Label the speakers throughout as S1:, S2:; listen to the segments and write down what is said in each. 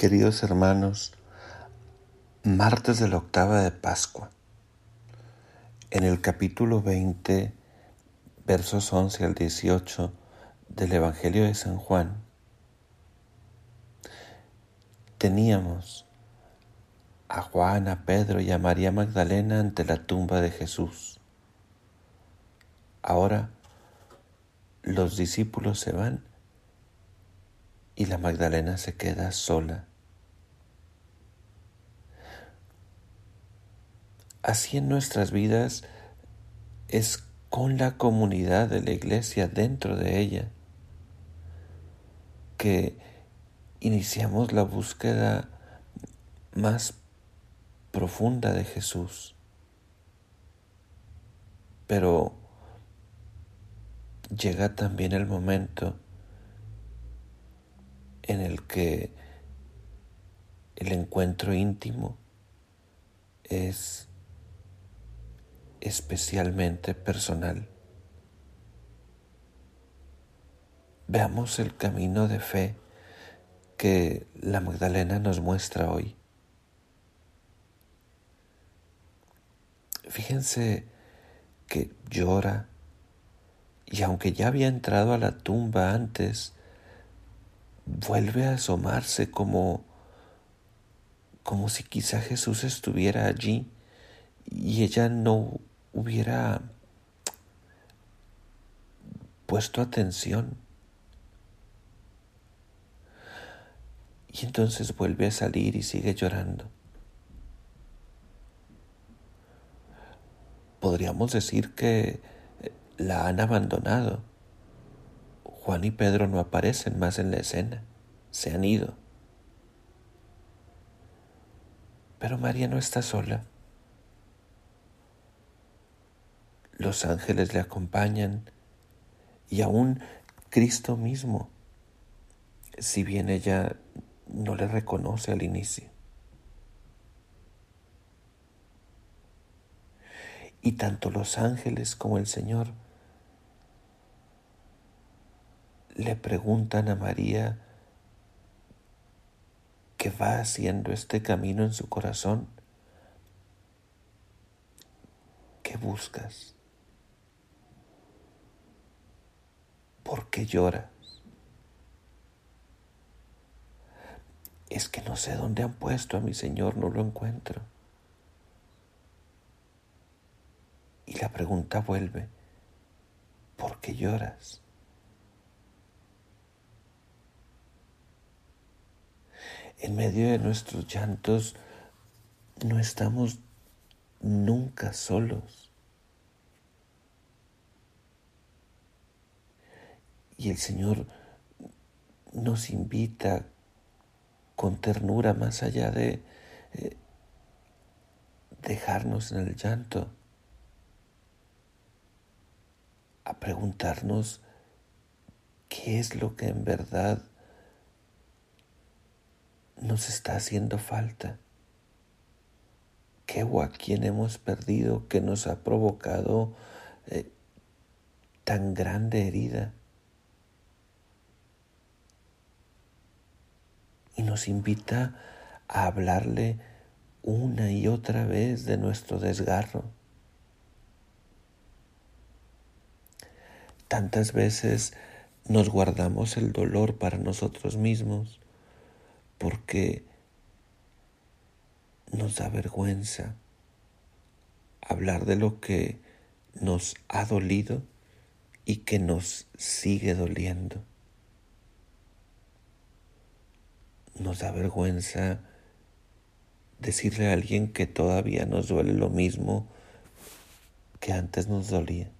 S1: Queridos hermanos, martes de la octava de Pascua. En el capítulo 20, versos 11 al 18 del Evangelio de San Juan, teníamos a Juan, a Pedro y a María Magdalena ante la tumba de Jesús. Ahora los discípulos se van y la Magdalena se queda sola. Así en nuestras vidas es con la comunidad de la iglesia dentro de ella que iniciamos la búsqueda más profunda de Jesús. Pero llega también el momento en el que el encuentro íntimo es especialmente personal. Veamos el camino de fe que la Magdalena nos muestra hoy. Fíjense que llora y aunque ya había entrado a la tumba antes, vuelve a asomarse como como si quizá Jesús estuviera allí y ella no hubiera puesto atención. Y entonces vuelve a salir y sigue llorando. Podríamos decir que la han abandonado. Juan y Pedro no aparecen más en la escena, se han ido. Pero María no está sola. Los ángeles le acompañan y aún Cristo mismo, si bien ella no le reconoce al inicio. Y tanto los ángeles como el Señor le preguntan a María que va haciendo este camino en su corazón. ¿Qué buscas? ¿Por qué lloras? Es que no sé dónde han puesto a mi Señor, no lo encuentro. Y la pregunta vuelve, ¿por qué lloras? En medio de nuestros llantos no estamos nunca solos. Y el Señor nos invita con ternura más allá de eh, dejarnos en el llanto, a preguntarnos qué es lo que en verdad nos está haciendo falta? ¿Qué o a quién hemos perdido que nos ha provocado eh, tan grande herida? Y nos invita a hablarle una y otra vez de nuestro desgarro. Tantas veces nos guardamos el dolor para nosotros mismos porque nos da vergüenza hablar de lo que nos ha dolido y que nos sigue doliendo. Nos da vergüenza decirle a alguien que todavía nos duele lo mismo que antes nos dolía.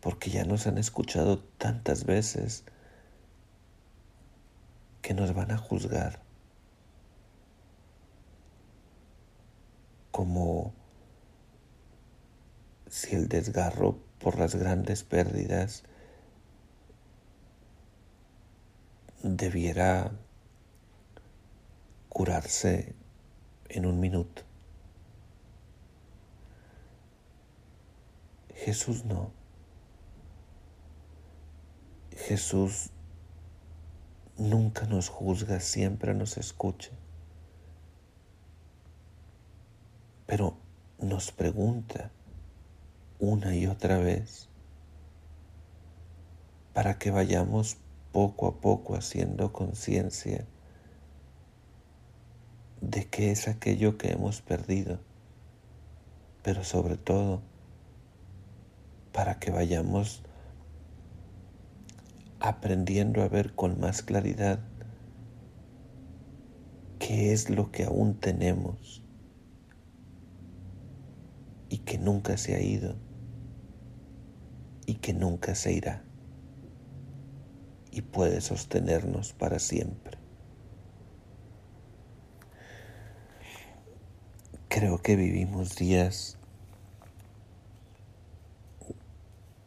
S1: Porque ya nos han escuchado tantas veces que nos van a juzgar como si el desgarro por las grandes pérdidas debiera curarse en un minuto. Jesús no. Jesús nunca nos juzga, siempre nos escucha. Pero nos pregunta una y otra vez para que vayamos poco a poco haciendo conciencia de qué es aquello que hemos perdido, pero sobre todo para que vayamos aprendiendo a ver con más claridad qué es lo que aún tenemos y que nunca se ha ido y que nunca se irá y puede sostenernos para siempre. Creo que vivimos días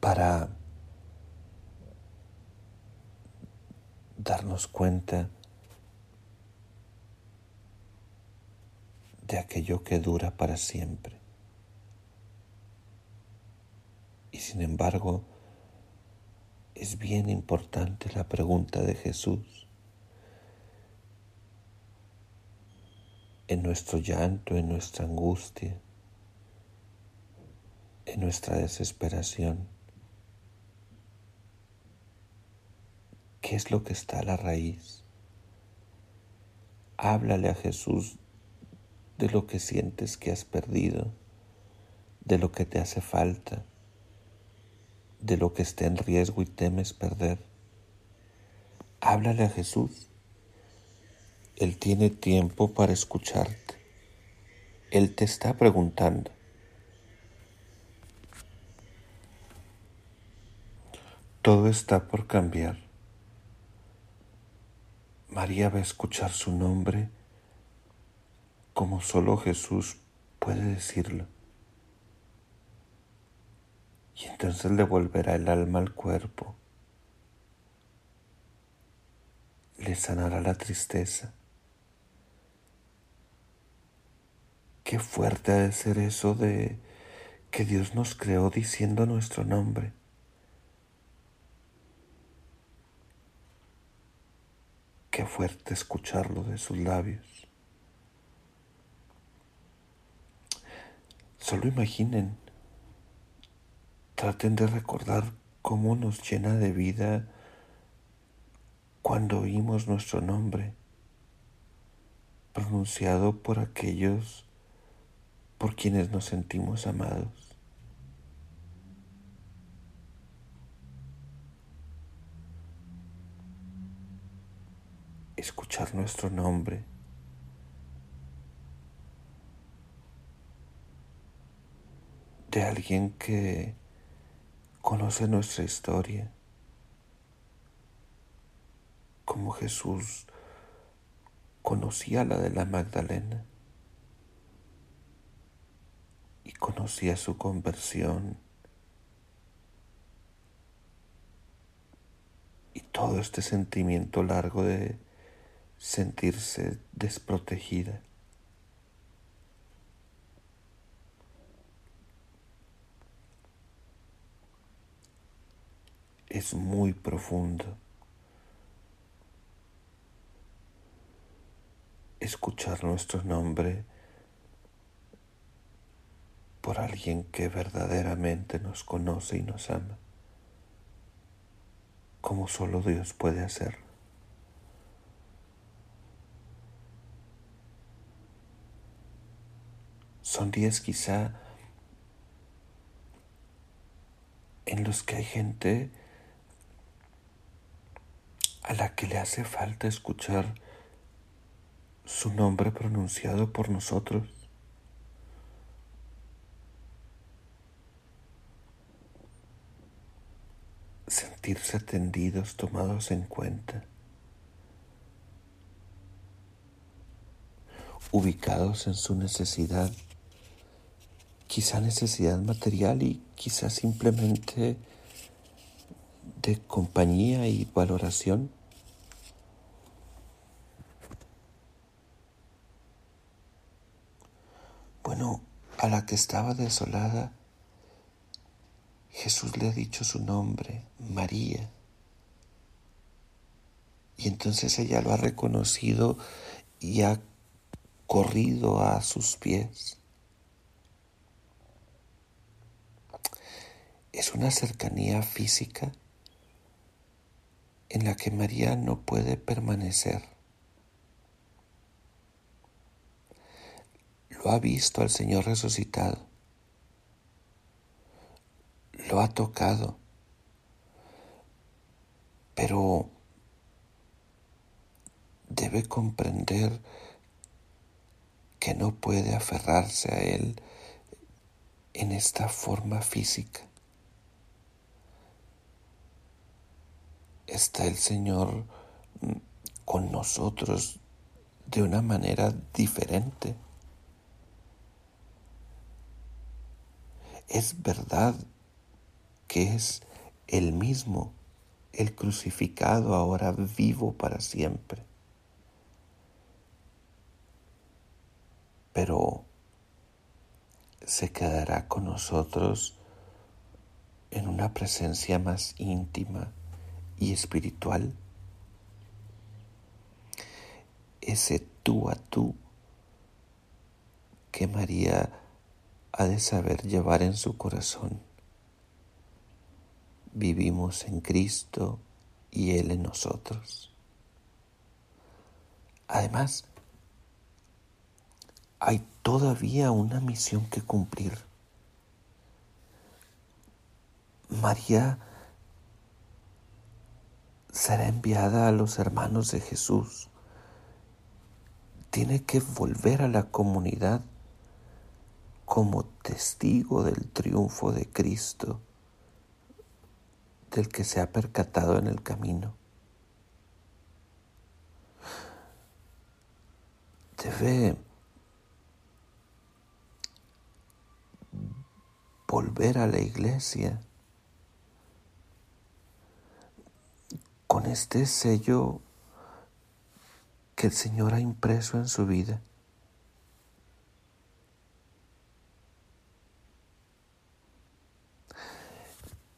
S1: para darnos cuenta de aquello que dura para siempre. Y sin embargo, es bien importante la pregunta de Jesús. En nuestro llanto, en nuestra angustia, en nuestra desesperación, ¿qué es lo que está a la raíz? Háblale a Jesús de lo que sientes que has perdido, de lo que te hace falta de lo que está en riesgo y temes perder. Háblale a Jesús. Él tiene tiempo para escucharte. Él te está preguntando. Todo está por cambiar. María va a escuchar su nombre como solo Jesús puede decirlo y entonces le volverá el alma al cuerpo, le sanará la tristeza. Qué fuerte ha de ser eso de que Dios nos creó diciendo nuestro nombre. Qué fuerte escucharlo de sus labios. Solo imaginen Traten de recordar cómo nos llena de vida cuando oímos nuestro nombre pronunciado por aquellos por quienes nos sentimos amados. Escuchar nuestro nombre de alguien que conoce nuestra historia, como Jesús conocía la de la Magdalena y conocía su conversión y todo este sentimiento largo de sentirse desprotegida. Es muy profundo. Escuchar nuestro nombre por alguien que verdaderamente nos conoce y nos ama, como solo Dios puede hacer. Son días quizá en los que hay gente a la que le hace falta escuchar su nombre pronunciado por nosotros. Sentirse atendidos, tomados en cuenta, ubicados en su necesidad, quizá necesidad material y quizá simplemente de compañía y valoración. Bueno, a la que estaba desolada, Jesús le ha dicho su nombre, María. Y entonces ella lo ha reconocido y ha corrido a sus pies. Es una cercanía física en la que María no puede permanecer. Lo ha visto al Señor resucitado. Lo ha tocado. Pero debe comprender que no puede aferrarse a Él en esta forma física. Está el Señor con nosotros de una manera diferente. Es verdad que es el mismo, el crucificado ahora vivo para siempre. pero se quedará con nosotros en una presencia más íntima y espiritual. Ese tú a tú que María ha de saber llevar en su corazón. Vivimos en Cristo y Él en nosotros. Además, hay todavía una misión que cumplir. María será enviada a los hermanos de Jesús. Tiene que volver a la comunidad como testigo del triunfo de Cristo, del que se ha percatado en el camino. Debe volver a la iglesia con este sello que el Señor ha impreso en su vida.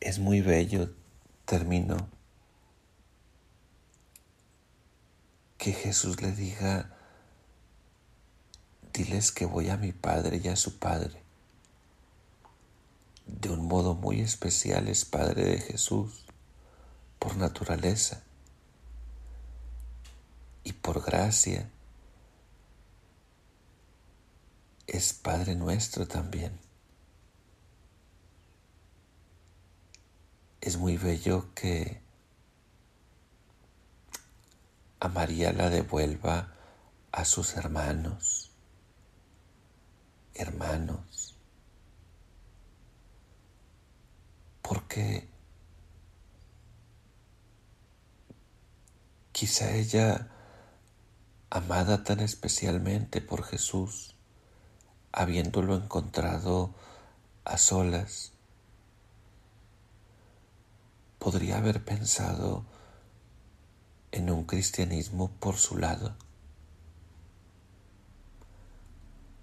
S1: Es muy bello, termino, que Jesús le diga, diles que voy a mi Padre y a su Padre de un modo muy especial es Padre de Jesús por naturaleza y por gracia es Padre nuestro también. Es muy bello que a María la devuelva a sus hermanos, hermanos, porque quizá ella, amada tan especialmente por Jesús, habiéndolo encontrado a solas, podría haber pensado en un cristianismo por su lado.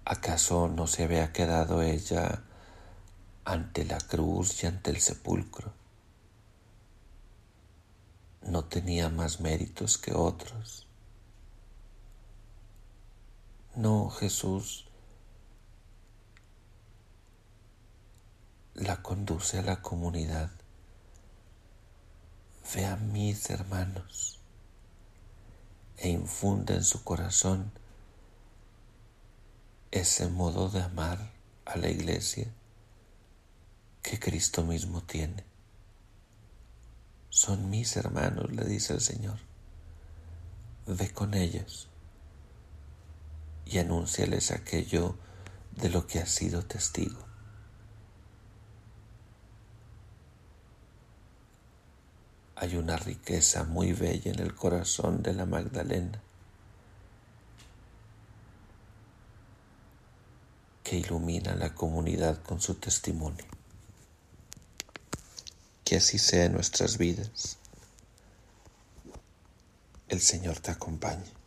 S1: ¿Acaso no se había quedado ella ante la cruz y ante el sepulcro. No tenía más méritos que otros. No, Jesús la conduce a la comunidad. Ve a mis hermanos e infunde en su corazón ese modo de amar a la iglesia que Cristo mismo tiene. Son mis hermanos, le dice el Señor. Ve con ellos y anúnciales aquello de lo que has sido testigo. Hay una riqueza muy bella en el corazón de la Magdalena que ilumina la comunidad con su testimonio. Que así sea en nuestras vidas. El Señor te acompañe.